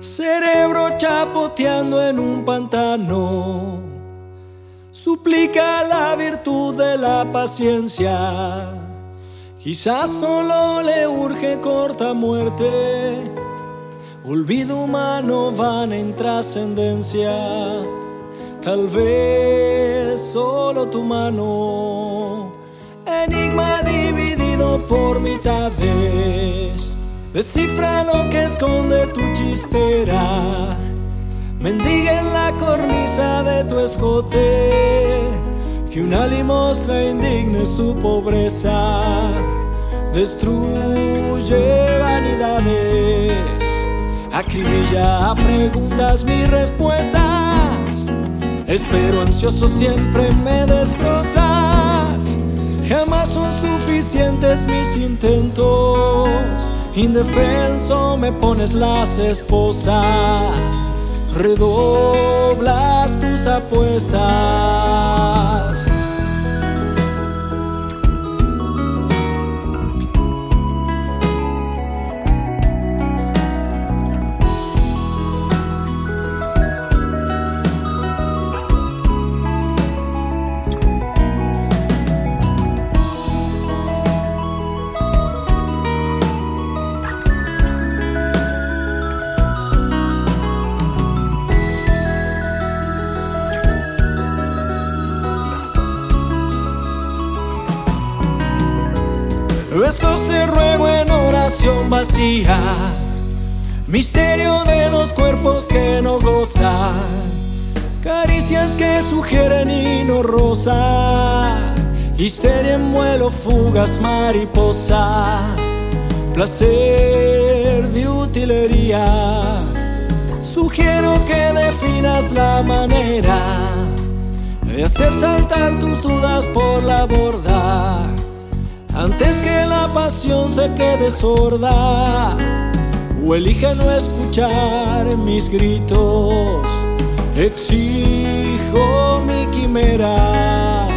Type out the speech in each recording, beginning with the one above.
Cerebro chapoteando en un pantano, suplica la virtud de la paciencia. Quizás solo le urge corta muerte, olvido humano van en trascendencia. Tal vez solo tu mano, enigma dividido por mitades Descifra lo que esconde tu chistera. Mendiga en la cornisa de tu escote. Que una limosna indigne su pobreza. Destruye vanidades. Acribilla a preguntas mis respuestas. Espero ansioso siempre me destrozas. Jamás son suficientes mis intentos Indefenso me pones las esposas, redoblas tus apuestas. Besos te ruego en oración vacía, misterio de los cuerpos que no gozan, caricias que sugieren y no rozan, histeria en vuelo, fugas, mariposa, placer de utilería. Sugiero que definas la manera de hacer saltar tus dudas por la borda. Antes que pasión se quede sorda o elija no escuchar mis gritos. Exijo mi quimera,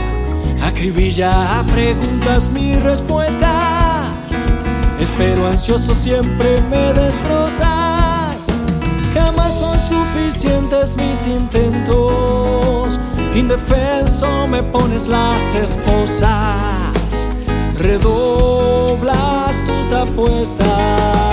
acribilla a preguntas mis respuestas. Espero ansioso siempre me destrozas. Jamás son suficientes mis intentos. Indefenso me pones las esposas redoblas tus apuestas.